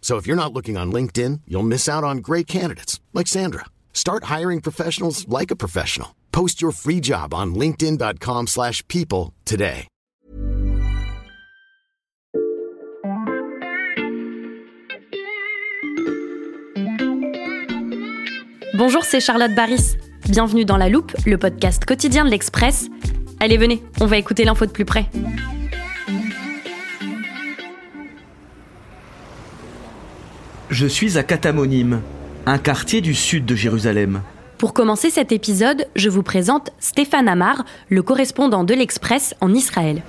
So if you're not looking on LinkedIn, you'll miss out on great candidates like Sandra. Start hiring professionals like a professional. Post your free job on linkedin.com/people today. Bonjour, c'est Charlotte Baris. Bienvenue dans La Loupe, le podcast quotidien de l'Express. Allez, venez, on va écouter l'info de plus près. Je suis à Katamonim, un quartier du sud de Jérusalem. Pour commencer cet épisode, je vous présente Stéphane Amar, le correspondant de l'Express en Israël.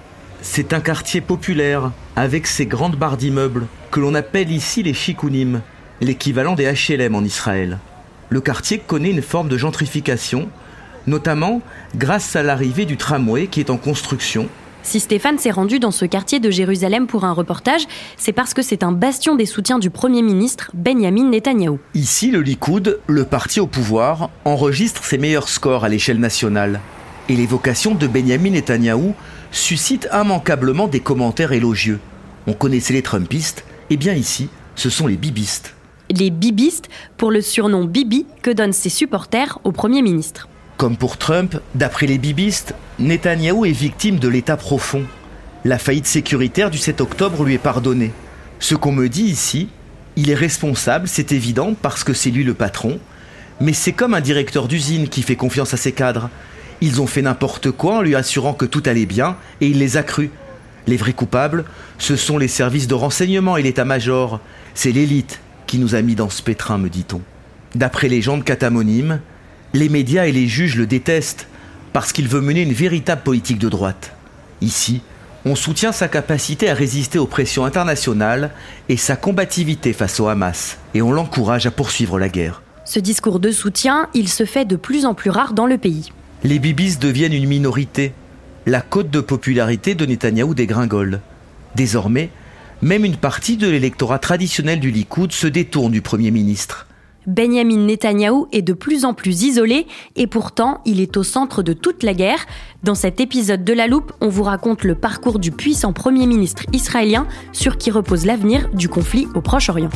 C'est un quartier populaire, avec ses grandes barres d'immeubles, que l'on appelle ici les chikounim, l'équivalent des HLM en Israël. Le quartier connaît une forme de gentrification, notamment grâce à l'arrivée du tramway qui est en construction Si Stéphane s'est rendu dans ce quartier de Jérusalem pour un reportage, c'est parce que c'est un bastion des soutiens du Premier ministre Benjamin Netanyahou. Ici, le Likoud, le parti au pouvoir, enregistre ses meilleurs scores à l'échelle nationale. Et l'évocation de Benjamin Netanyahou suscite immanquablement des commentaires élogieux. On connaissait les Trumpistes, et bien ici, ce sont les bibistes. Les bibistes, pour le surnom Bibi que donnent ses supporters au Premier ministre. Comme pour Trump, d'après les bibistes, Netanyahou est victime de l'état profond. La faillite sécuritaire du 7 octobre lui est pardonnée. Ce qu'on me dit ici, il est responsable, c'est évident, parce que c'est lui le patron, mais c'est comme un directeur d'usine qui fait confiance à ses cadres. Ils ont fait n'importe quoi en lui assurant que tout allait bien, et il les a crus. Les vrais coupables, ce sont les services de renseignement et l'état-major. C'est l'élite qui nous a mis dans ce pétrin, me dit-on. D'après les gens de les médias et les juges le détestent parce qu'il veut mener une véritable politique de droite. Ici, on soutient sa capacité à résister aux pressions internationales et sa combativité face au Hamas, et on l'encourage à poursuivre la guerre. Ce discours de soutien, il se fait de plus en plus rare dans le pays. Les bibis deviennent une minorité. La cote de popularité de Netanyahou dégringole. Désormais, même une partie de l'électorat traditionnel du Likoud se détourne du Premier ministre. Benjamin Netanyahou est de plus en plus isolé et pourtant il est au centre de toute la guerre. Dans cet épisode de La Loupe, on vous raconte le parcours du puissant Premier ministre israélien sur qui repose l'avenir du conflit au Proche-Orient.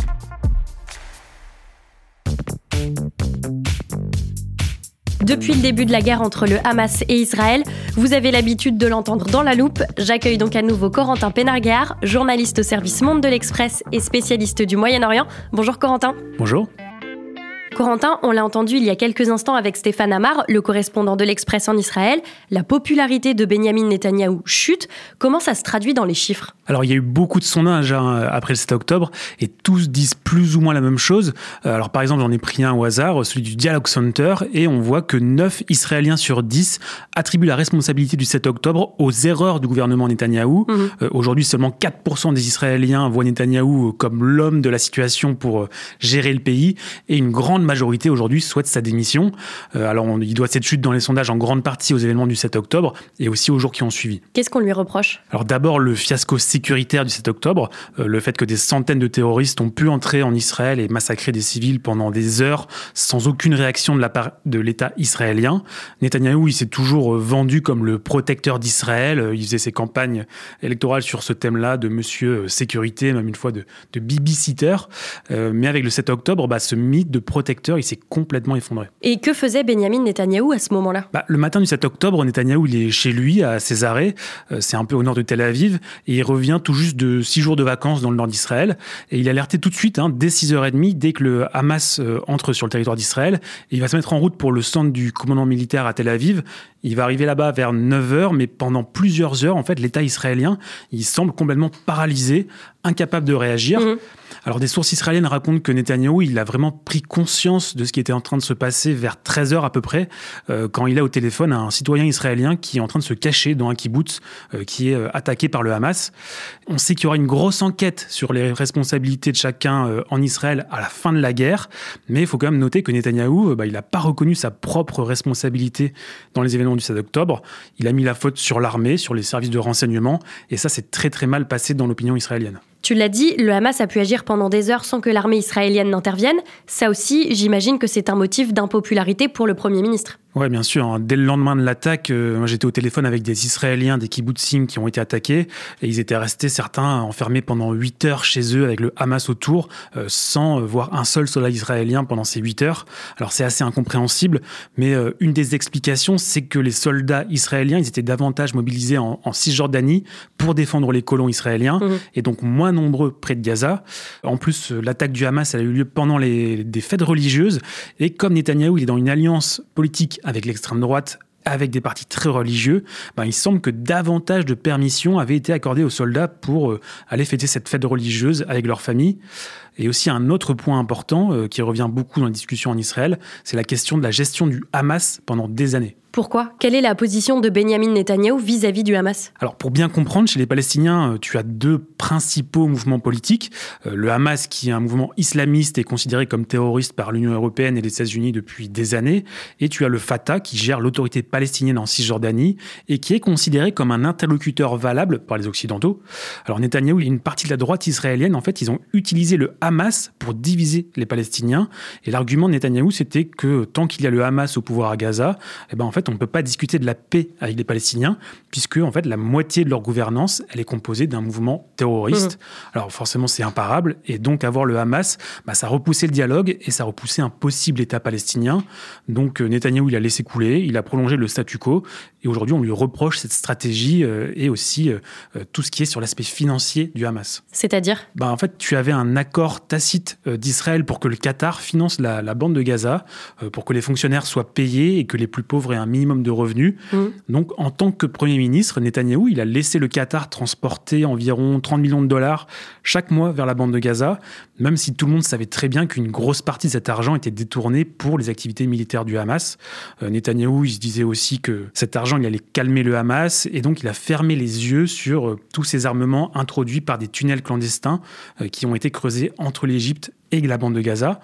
Depuis le début de la guerre entre le Hamas et Israël, vous avez l'habitude de l'entendre dans la loupe. J'accueille donc à nouveau Corentin Pénarguard, journaliste au service Monde de l'Express et spécialiste du Moyen-Orient. Bonjour Corentin. Bonjour. Corentin, on l'a entendu il y a quelques instants avec Stéphane Amar, le correspondant de l'Express en Israël. La popularité de Benjamin Netanyahou chute. Comment ça se traduit dans les chiffres? Alors, il y a eu beaucoup de sondages hein, après le 7 octobre et tous disent plus ou moins la même chose. Euh, Alors, par exemple, j'en ai pris un au hasard, celui du Dialogue Center, et on voit que 9 Israéliens sur 10 attribuent la responsabilité du 7 octobre aux erreurs du gouvernement Netanyahou. Mhm. Euh, Aujourd'hui, seulement 4% des Israéliens voient Netanyahou comme l'homme de la situation pour euh, gérer le pays et une grande majorité aujourd'hui souhaite sa démission. Euh, alors, on- il doit cette chute dans les sondages en grande partie aux événements du 7 octobre et aussi aux jours qui ont suivi. Qu'est-ce qu'on lui reproche? Alors d'abord le fiasco sécuritaire du 7 octobre, euh, le fait que des centaines de terroristes ont pu entrer en Israël et massacrer des civils pendant des heures sans aucune réaction de la part de l'État israélien. Netanyahou, il s'est toujours euh, vendu comme le protecteur d'Israël. Il faisait ses campagnes électorales sur ce thème-là de Monsieur Sécurité, même une fois de, de babysitter. Euh, mais avec le 7 octobre, bah, ce mythe de protecteur secteur, il s'est complètement effondré. Et que faisait Benjamin Netanyahou à ce moment-là? Bah, Le matin du 7 octobre, Netanyahou il est chez lui à Césarée, euh, c'est un peu au nord de Tel Aviv, et il revient tout juste de six jours de vacances dans le nord d'Israël. Et il est alerté tout de suite, hein, dès 6h30, dès que le Hamas euh, entre sur le territoire d'Israël. Il va se mettre en route pour le centre du commandement militaire à Tel Aviv. Il va arriver là-bas vers 9h, mais pendant plusieurs heures, en fait, l'État israélien, il semble complètement paralysé, incapable de réagir. Mmh. Alors des sources israéliennes racontent que Netanyahou, il a vraiment pris conscience de ce qui était en train de se passer vers 13h à peu près, euh, quand il a au téléphone un citoyen israélien qui est en train de se cacher dans un kibbutz euh, qui est euh, attaqué par le Hamas. On sait qu'il y aura une grosse enquête sur les responsabilités de chacun en Israël à la fin de la guerre, mais il faut quand même noter que Netanyahou, bah, il n'a pas reconnu sa propre responsabilité dans les événements du 7 octobre. Il a mis la faute sur l'armée, sur les services de renseignement, et ça c'est très très mal passé dans l'opinion israélienne. Tu l'as dit, le Hamas a pu agir pendant des heures sans que l'armée israélienne n'intervienne. Ça aussi, j'imagine que c'est un motif d'impopularité pour le Premier ministre. Oui, bien sûr. Hein. Dès le lendemain de l'attaque, euh, j'étais au téléphone avec des Israéliens, des kibbutzim qui ont été attaqués, et ils étaient restés, certains, enfermés pendant 8 heures chez eux avec le Hamas autour, euh, sans euh, voir un seul soldat israélien pendant ces 8 heures. Alors c'est assez incompréhensible, mais une des explications, c'est que les soldats israéliens, ils étaient davantage mobilisés en, Cisjordanie pour défendre les colons israéliens, mmh. et donc moins nombreux près de Gaza. En plus, l'attaque du Hamas, a eu lieu pendant les, des fêtes religieuses, et comme Netanyahou, il est dans une alliance politique avec l'extrême droite avec des partis très religieux, ben, il semble que davantage de permissions avaient été accordées aux soldats pour euh, aller fêter cette fête religieuse avec leur famille. Et aussi un autre point important euh, qui revient beaucoup dans la discussion en Israël, c'est la question de la gestion du Hamas pendant des années. Pourquoi? Quelle est la position de Benjamin Netanyahou vis-à-vis du Hamas? Alors pour bien comprendre, chez les Palestiniens, euh, tu as deux principaux mouvements politiques. Euh, le Hamas, qui est un mouvement islamiste et considéré comme terroriste par l'Union européenne et les États-Unis depuis des années. Et tu as le Fatah, qui gère l'autorité palestinienne en Cisjordanie et qui est considéré comme un interlocuteur valable par les Occidentaux. Alors Netanyahou et une partie de la droite israélienne, en fait, ils ont utilisé le Hamas pour diviser les Palestiniens. Et l'argument de Netanyahou, c'était que tant qu'il y a le Hamas au pouvoir à Gaza, eh ben en fait, on ne peut pas discuter de la paix avec les Palestiniens, puisque en fait, la moitié de leur gouvernance, elle est composée d'un mouvement terroriste. Mmh. Alors forcément, c'est imparable, et donc avoir le Hamas, bah, ça repoussait le dialogue et ça repoussait un possible État palestinien. Donc euh, Netanyahou, il a laissé couler, il a prolongé le statu quo, et aujourd'hui, on lui reproche cette stratégie euh, et aussi euh, tout ce qui est sur l'aspect financier du Hamas. C'est-à-dire? Bah, En fait, tu avais un accord tacite d'Israël pour que le Qatar finance la, la bande de Gaza, pour que les fonctionnaires soient payés et que les plus pauvres aient un minimum de revenus. Mmh. Donc, en tant que Premier ministre, Netanyahou, il a laissé le Qatar transporter environ 30 millions de dollars chaque mois vers la bande de Gaza, même si tout le monde savait très bien qu'une grosse partie de cet argent était détournée pour les activités militaires du Hamas. Euh, Netanyahou, il se disait aussi que cet argent, il allait calmer le Hamas, et donc il a fermé les yeux sur euh, tous ces armements introduits par des tunnels clandestins euh, qui ont été creusés entre l'Égypte et la bande de Gaza.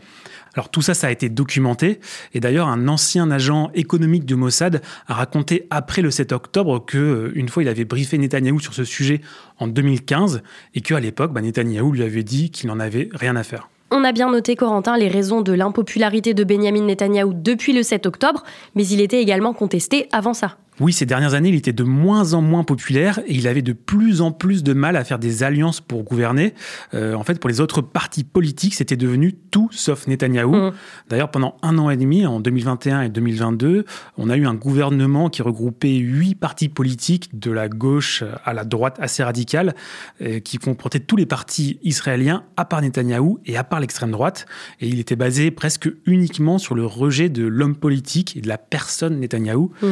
Alors tout ça, ça a été documenté. Et d'ailleurs, un ancien agent économique du Mossad a raconté après le 7 octobre que euh, une fois, il avait briefé Netanyahou sur ce sujet en 2015 et qu'à l'époque, bah, Netanyahou lui avait dit qu'il n'en avait rien à faire. On a bien noté, Corentin, les raisons de l'impopularité de Benjamin Netanyahou depuis le 7 octobre, mais il était également contesté avant ça. Oui, ces dernières années, il était de moins en moins populaire et il avait de plus en plus de mal à faire des alliances pour gouverner. Euh, en fait, pour les autres partis politiques, c'était devenu tout sauf Netanyahou. Mmh. D'ailleurs, pendant un an et demi, en 2021 et 2022, on a eu un gouvernement qui regroupait huit partis politiques de la gauche à la droite assez radicale, euh, qui comportait tous les partis israéliens à part Netanyahou et à part l'extrême droite. Et il était basé presque uniquement sur le rejet de l'homme politique et de la personne Netanyahou. Mmh.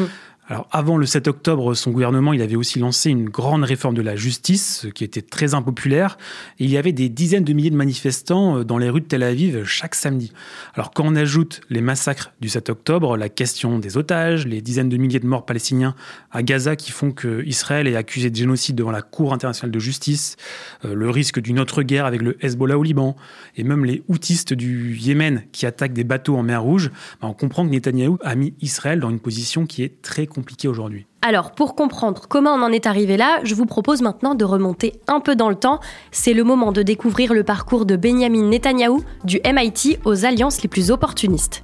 Alors avant le 7 octobre, son gouvernement, il avait aussi lancé une grande réforme de la justice qui était très impopulaire. Il y avait des dizaines de milliers de manifestants euh, dans les rues de Tel Aviv chaque samedi. Alors quand on ajoute les massacres du 7 octobre, la question des otages, les dizaines de milliers de morts palestiniens à Gaza qui font que Israël est accusé de génocide devant la Cour internationale de justice, euh, le risque d'une autre guerre avec le Hezbollah au Liban, et même les houtistes du Yémen qui attaquent des bateaux en mer Rouge, bah, on comprend que Netanyahou a mis Israël dans une position qui est très compliquée Alors, pour comprendre comment on en est arrivé là, je vous propose maintenant de remonter un peu dans le temps. C'est le moment de découvrir le parcours de Benjamin Netanyahou, du MIT aux alliances les plus opportunistes.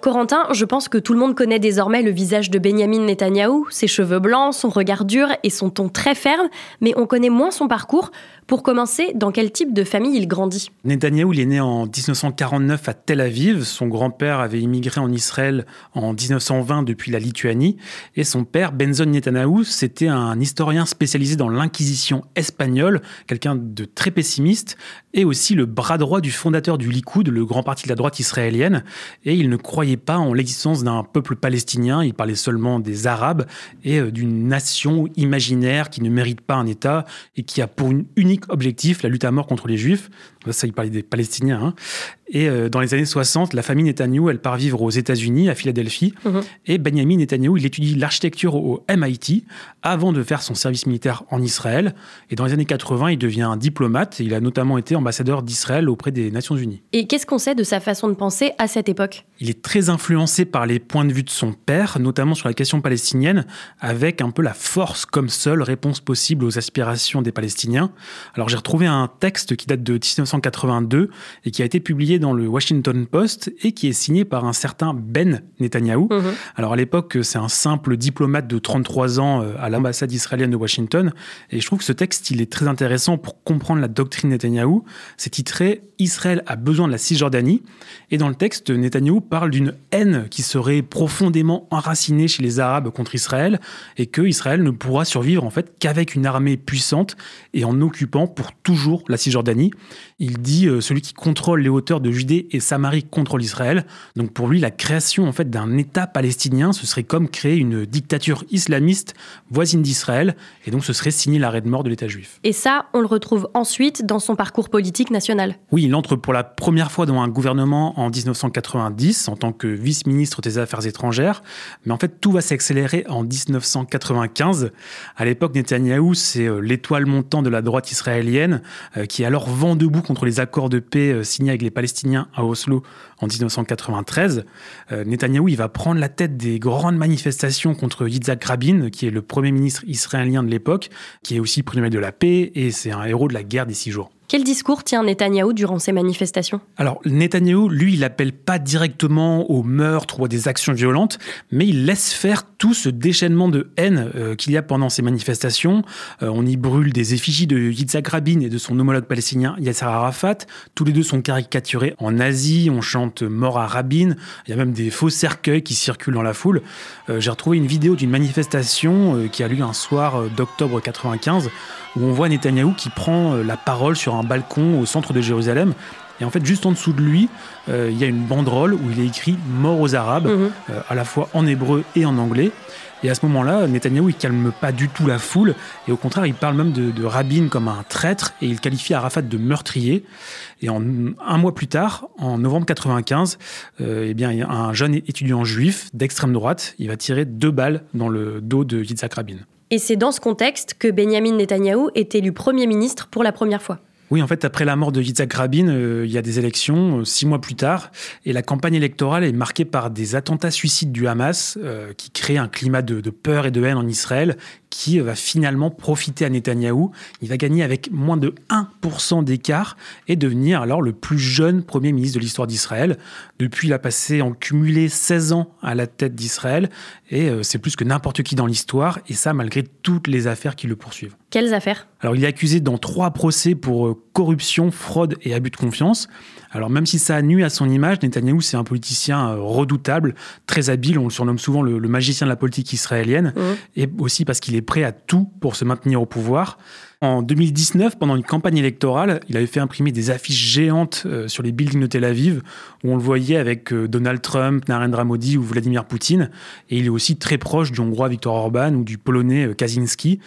Corentin, je pense que tout le monde connaît désormais le visage de Benjamin Netanyahou, ses cheveux blancs, son regard dur et son ton très ferme, mais on connaît moins son parcours. Pour commencer, dans quel type de famille il grandit? Netanyahou, il est né en 1949 à Tel Aviv. Son grand-père avait immigré en Israël en 1920 depuis la Lituanie. Et son père, Benzon Netanyahou, c'était un historien spécialisé dans l'inquisition espagnole, quelqu'un de très pessimiste, et aussi le bras droit du fondateur du Likoud, le grand parti de la droite israélienne. Et il ne croyait pas en l'existence d'un peuple palestinien, il parlait seulement des Arabes et euh, d'une nation imaginaire qui ne mérite pas un État et qui a pour unique objectif la lutte à mort contre les Juifs. Ça, il parlait des Palestiniens. Hein. Et euh, dans les années 60, la famille Netanyahu, elle part vivre aux États-Unis, à Philadelphie. Mhm. Et Benjamin Netanyahu, il étudie l'architecture au MIT avant de faire son service militaire en Israël. Et dans les années 80, il devient un diplomate. il a notamment été ambassadeur d'Israël auprès des Nations Unies. Et qu'est-ce qu'on sait de sa façon de penser à cette époque? Il est très influencé par les points de vue de son père, notamment sur la question palestinienne, avec un peu la force comme seule réponse possible aux aspirations des Palestiniens. Alors j'ai retrouvé un texte qui date de 1982 et qui a été publié dans le Washington Post et qui est signé par un certain Ben Netanyahou. Mhm. Alors à l'époque, c'est un simple diplomate de 33 ans euh, à l'ambassade israélienne de Washington. Et je trouve que ce texte, il est très intéressant pour comprendre la doctrine Netanyahou. C'est titré Israël a besoin de la Cisjordanie. Et dans le texte, Netanyahou parle d'une haine qui serait profondément enracinée chez les Arabes contre Israël et que Israël ne pourra survivre en fait qu'avec une armée puissante et en occupant pour toujours la Cisjordanie. Il dit euh, celui qui contrôle les hauteurs de Judée et Samarie contrôle Israël. Donc pour lui, la création en fait d'un État palestinien, ce serait comme créer une dictature islamiste voisine d'Israël, et donc ce serait signer l'arrêt de mort de l'État juif. Et ça, on le retrouve ensuite dans son parcours politique national. Oui, il entre pour la première fois dans un gouvernement en 1990 en tant que vice-ministre des Affaires étrangères, mais en fait tout va s'accélérer en 1995. À l'époque, Netanyahou, c'est euh, l'étoile montante de la droite israélienne euh, qui est alors vent debout contre les accords de paix euh, signés avec les Palestiniens à Oslo en 1993. Euh, Netanyahou, il va prendre la tête des grandes manifestations contre Yitzhak Rabin, qui est le premier ministre israélien de l'époque, qui est aussi prix de la paix, et c'est un héros de la guerre des six jours. Quel discours tient Netanyahou durant ces manifestations? Alors, Netanyahou, lui, il appelle pas directement au meurtre ou à des actions violentes, mais il laisse faire tout ce déchaînement de haine euh, qu'il y a pendant ces manifestations. Euh, on y brûle des effigies de Yitzhak Rabin et de son homologue palestinien Yasser Arafat. Tous les deux sont caricaturés en Asie. On chante mort à Rabin. Il y a même des faux cercueils qui circulent dans la foule. Euh, J'ai retrouvé une vidéo d'une manifestation euh, qui a lieu un soir euh, d'octobre 95 où on voit Netanyahou qui prend la parole sur un balcon au centre de Jérusalem. Et en fait, juste en dessous de lui, euh, il y a une banderole où il est écrit Mort aux Arabes, Mhm. euh, à la fois en hébreu et en anglais. Et à ce moment-là, Netanyahou, il calme pas du tout la foule, et au contraire, il parle même de, de Rabin comme un traître, et il qualifie Arafat de meurtrier. Et un mois plus tard, en novembre 95, euh, eh bien, un jeune étudiant juif d'extrême droite, il va tirer deux balles dans le dos de Yitzhak Rabin. Et c'est dans ce contexte que Benjamin Netanyahou est élu Premier ministre pour la première fois. Oui, en fait, après la mort de Yitzhak Rabin, euh, il y a des élections euh, six mois plus tard, et la campagne électorale est marquée par des attentats suicides du Hamas, euh, qui créent un climat de, de peur et de haine en Israël, qui va finalement profiter à Netanyahou. Il va gagner avec moins de 1% d'écart et devenir alors le plus jeune Premier ministre de l'histoire d'Israël. Depuis, il a passé en cumulé 16 ans à la tête d'Israël, et euh, c'est plus que n'importe qui dans l'histoire, et ça malgré toutes les affaires qui le poursuivent. Quelles affaires? Alors, il est accusé dans trois procès pour euh, corruption, fraude et abus de confiance. Alors, même si ça a nu à son image, Netanyahou, c'est un politicien euh, redoutable, très habile. On le surnomme souvent le, le magicien de la politique israélienne. Mhm. Et aussi parce qu'il est prêt à tout pour se maintenir au pouvoir. En 2019, pendant une campagne électorale, il avait fait imprimer des affiches géantes euh, sur les buildings de Tel Aviv, où on le voyait avec euh, Donald Trump, Narendra Modi ou Vladimir Poutine. Et il est aussi très proche du Hongrois Viktor Orban ou du Polonais Kaczynski.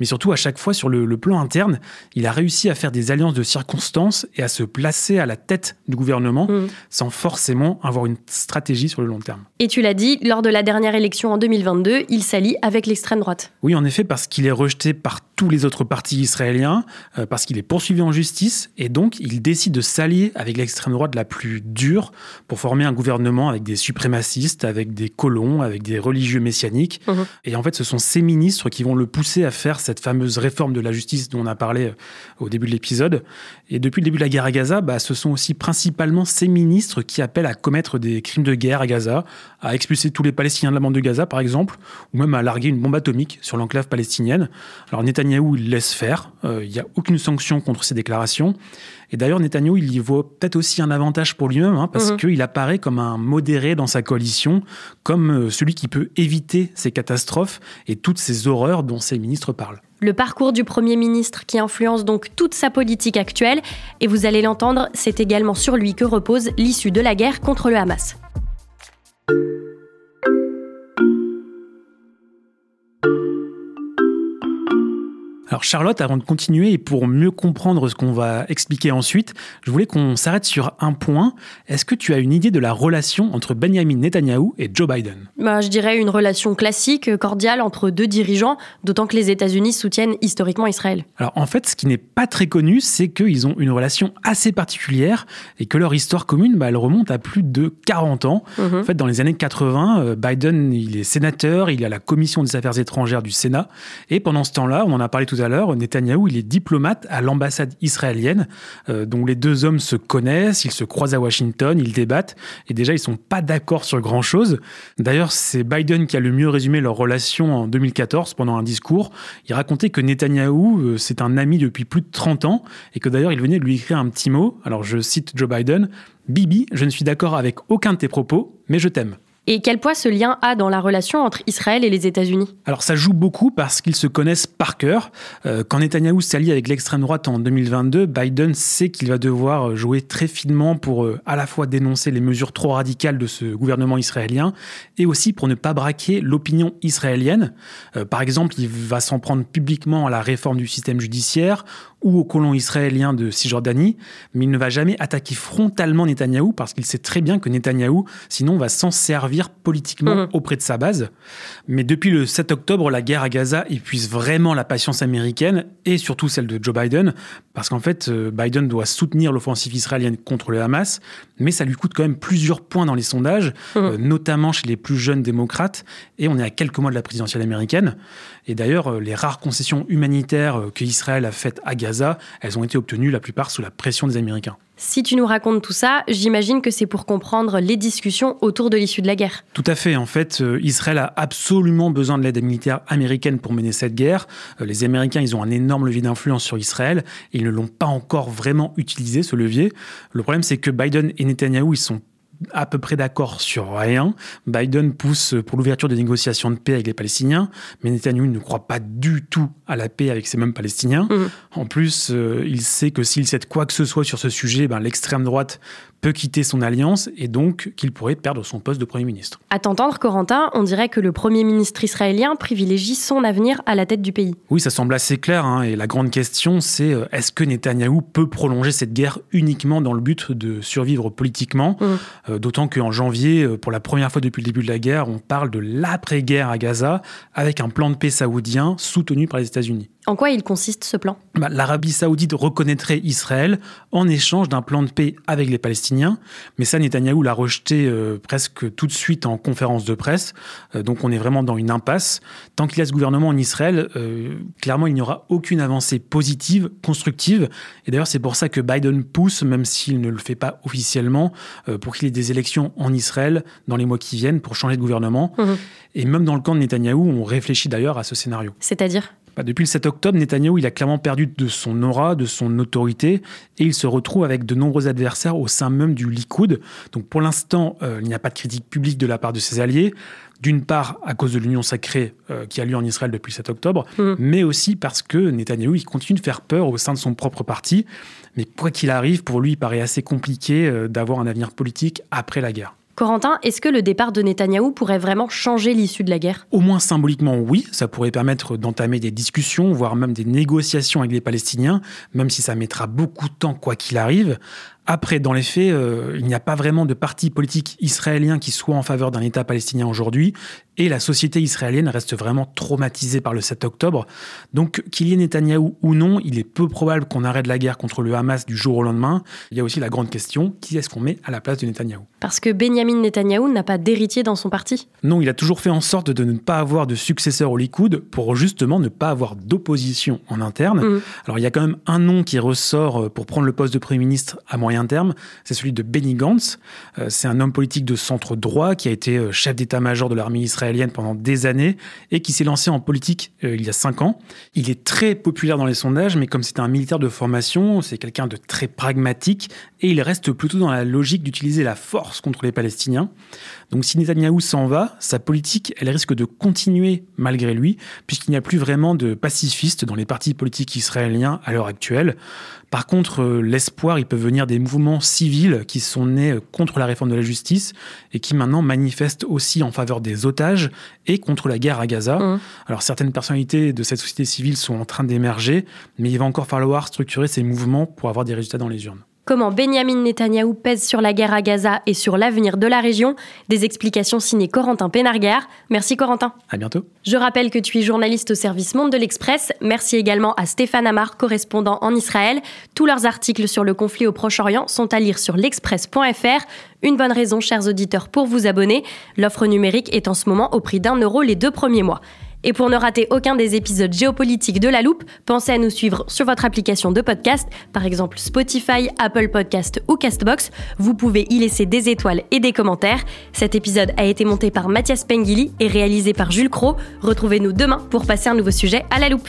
Mais surtout, à chaque fois, sur le, le, plan interne, il a réussi à faire des alliances de circonstances et à se placer à la tête du gouvernement mmh. sans forcément avoir une stratégie sur le long terme. Et tu l'as dit, lors de la dernière élection en 2022, il s'allie avec l'extrême droite. Oui, en effet, parce qu'il est rejeté par tous les autres partis israéliens, euh, parce qu'il est poursuivi en justice, et donc il décide de s'allier avec l'extrême droite la plus dure pour former un gouvernement avec des suprémacistes, avec des colons, avec des religieux messianiques. Mmh. Et en fait, ce sont ces ministres qui vont le pousser à faire cette fameuse réforme de la justice dont on a parlé euh, au début de l'épisode. Et depuis le début de la guerre à Gaza, bah, ce sont aussi principalement ces ministres qui appellent à commettre des crimes de guerre à Gaza, à expulser tous les Palestiniens de la bande de Gaza, par exemple, ou même à larguer une bombe atomique sur l'enclave palestinienne. Alors Netanyahou, il laisse faire. Euh, il n'y a aucune sanction contre ces déclarations. Et d'ailleurs, Netanyahou, il y voit peut-être aussi un avantage pour lui-même, hein, parce mhm. qu'il apparaît comme un modéré dans sa coalition, comme euh, celui qui peut éviter ces catastrophes et toutes ces horreurs dont ces ministres parlent. Le parcours du Premier ministre qui influence donc toute sa politique actuelle, et vous allez l'entendre, c'est également sur lui que repose l'issue de la guerre contre le Hamas. Alors Charlotte, avant de continuer et pour mieux comprendre ce qu'on va expliquer ensuite, je voulais qu'on s'arrête sur un point. Est-ce que tu as une idée de la relation entre Benjamin Netanyahou et Joe Biden? Bah, Je dirais une relation classique, cordiale entre deux dirigeants, d'autant que les États-Unis soutiennent historiquement Israël. Alors en fait, ce qui n'est pas très connu, c'est qu'ils ont une relation assez particulière et que leur histoire commune, bah, elle remonte à plus de 40 ans. Mhm. En fait, dans les années 80, euh, Biden, il est sénateur, il a la commission des affaires étrangères du Sénat et pendant ce temps-là, on en a parlé tout à Netanyahou, il est diplomate à l'ambassade israélienne, euh, dont les deux hommes se connaissent, ils se croisent à Washington, ils débattent, et déjà, ils sont pas d'accord sur grand-chose. D'ailleurs, c'est Biden qui a le mieux résumé leur relation en 2014 pendant un discours. Il racontait que Netanyahou, euh, c'est un ami depuis plus de 30 ans, et que d'ailleurs, il venait de lui écrire un petit mot. Alors, je cite Joe Biden, Bibi, je ne suis d'accord avec aucun de tes propos, mais je t'aime. Et quel poids ce lien a dans la relation entre Israël et les États-Unis? Alors ça joue beaucoup parce qu'ils se connaissent par cœur. Euh, quand Netanyahou s'allie avec l'extrême droite en 2022, Biden sait qu'il va devoir jouer très finement pour euh, à la fois dénoncer les mesures trop radicales de ce gouvernement israélien et aussi pour ne pas braquer l'opinion israélienne. Euh, par exemple, il va s'en prendre publiquement à la réforme du système judiciaire ou aux colons israéliens de Cisjordanie, mais il ne va jamais attaquer frontalement Netanyahou parce qu'il sait très bien que Netanyahou, sinon, va s'en servir politiquement mhm. auprès de sa base. Mais depuis le 7 octobre, la guerre à Gaza épuise vraiment la patience américaine et surtout celle de Joe Biden, parce qu'en fait, euh, Biden doit soutenir l'offensive israélienne contre le Hamas, mais ça lui coûte quand même plusieurs points dans les sondages, mhm. euh, notamment chez les plus jeunes démocrates, et on est à quelques mois de la présidentielle américaine. Et d'ailleurs, euh, les rares concessions humanitaires que Israël a faites à Gaza elles ont été obtenues la plupart sous la pression des Américains. Si tu nous racontes tout ça, j'imagine que c'est pour comprendre les discussions autour de l'issue de la guerre. Tout à fait. En fait, euh, Israël a absolument besoin de l'aide militaire américaine pour mener cette guerre. Euh, les Américains, ils ont un énorme levier d'influence sur Israël et ils ne l'ont pas encore vraiment utilisé, ce levier. Le problème, c'est que Biden et Netanyahou, ils sont à peu près d'accord sur rien. Biden pousse pour l'ouverture des négociations de paix avec les Palestiniens, mais Netanyahu ne croit pas du tout à la paix avec ces mêmes Palestiniens. Mmh. En plus, euh, il sait que s'il cède quoi que ce soit sur ce sujet, ben, l'extrême droite peut quitter son alliance et donc qu'il pourrait perdre son poste de Premier ministre. À t'entendre, Corentin, on dirait que le Premier ministre israélien privilégie son avenir à la tête du pays. Oui, ça semble assez clair. Hein, et la grande question, c'est euh, est-ce que Netanyahou peut prolonger cette guerre uniquement dans le but de survivre politiquement? Mmh. euh, D'autant qu'en janvier, euh, pour la première fois depuis le début de la guerre, on parle de l'après-guerre à Gaza avec un plan de paix saoudien soutenu par les États-Unis. En quoi il consiste ce plan? Bah, L'Arabie saoudite reconnaîtrait Israël en échange d'un plan de paix avec les Palestiniens, mais ça Netanyahou l'a rejeté euh, presque tout de suite en conférence de presse, euh, donc on est vraiment dans une impasse. Tant qu'il y a ce gouvernement en Israël, euh, clairement il n'y aura aucune avancée positive, constructive, et d'ailleurs c'est pour ça que Biden pousse, même s'il ne le fait pas officiellement, pour qu'il y ait des élections en Israël dans les mois qui viennent pour changer de gouvernement. Mmh. Et même dans le camp de Netanyahou, on réfléchit d'ailleurs à ce scénario. C'est-à-dire? Bah, depuis le 7 octobre, Netanyahou il a clairement perdu de son aura, de son autorité, et il se retrouve avec de nombreux adversaires au sein même du Likoud. Donc pour l'instant, euh, il n'y a pas de critique publique de la part de ses alliés. D'une part, à cause de l'union sacrée euh, qui a lieu en Israël depuis le 7 octobre, mmh. mais aussi parce que Netanyahou il continue de faire peur au sein de son propre parti. Mais quoi qu'il arrive, pour lui, il paraît assez compliqué euh, d'avoir un avenir politique après la guerre. Corentin, est-ce que le départ de Netanyahou pourrait vraiment changer l'issue de la guerre? Au moins symboliquement, oui. Ça pourrait permettre d'entamer des discussions, voire même des négociations avec les Palestiniens, même si ça mettra beaucoup de temps quoi qu'il arrive. Après, dans les faits, euh, il n'y a pas vraiment de parti politique israélien qui soit en faveur d'un État palestinien aujourd'hui, et la société israélienne reste vraiment traumatisée par le 7 octobre. Donc, qu'il y ait Netanyahou ou non, il est peu probable qu'on arrête la guerre contre le Hamas du jour au lendemain. Il y a aussi la grande question, qui est-ce qu'on met à la place de Netanyahou? Parce que Benjamin Netanyahou n'a pas d'héritier dans son parti Non, il a toujours fait en sorte de ne pas avoir de successeur au Likoud pour justement ne pas avoir d'opposition en interne. Mmh. Alors, il y a quand même un nom qui ressort pour prendre le poste de Premier ministre à moyen terme, c'est celui de Benny Gantz. Euh, c'est un homme politique de centre droit qui a été euh, chef d'état-major de l'armée israélienne pendant des années et qui s'est lancé en politique euh, il y a cinq ans. Il est très populaire dans les sondages, mais comme c'est un militaire de formation, c'est quelqu'un de très pragmatique et il reste plutôt dans la logique d'utiliser la force contre les Palestiniens. Donc si Netanyahou s'en va, sa politique, elle risque de continuer malgré lui, puisqu'il n'y a plus vraiment de pacifistes dans les partis politiques israéliens à l'heure actuelle. Par contre, euh, l'espoir, il peut venir des mouvements civils qui sont nés euh, contre la réforme de la justice et qui maintenant manifestent aussi en faveur des otages et contre la guerre à Gaza. Mmh. Alors certaines personnalités de cette société civile sont en train d'émerger, mais il va encore falloir structurer ces mouvements pour avoir des résultats dans les urnes comment Benjamin Netanyahou pèse sur la guerre à Gaza et sur l'avenir de la région. Des explications signées Corentin Pénarguer. Merci Corentin. À bientôt. Je rappelle que tu es journaliste au service Monde de l'Express. Merci également à Stéphane Amar, correspondant en Israël. Tous leurs articles sur le conflit au Proche-Orient sont à lire sur l'express.fr. Une bonne raison, chers auditeurs, pour vous abonner. L'offre numérique est en ce moment au prix d'un euro les deux premiers mois. Et pour ne rater aucun des épisodes géopolitiques de la loupe, pensez à nous suivre sur votre application de podcast, par exemple Spotify, Apple Podcast ou Castbox. Vous pouvez y laisser des étoiles et des commentaires. Cet épisode a été monté par Mathias Pengili et réalisé par Jules Cro. Retrouvez-nous demain pour passer un nouveau sujet à la loupe.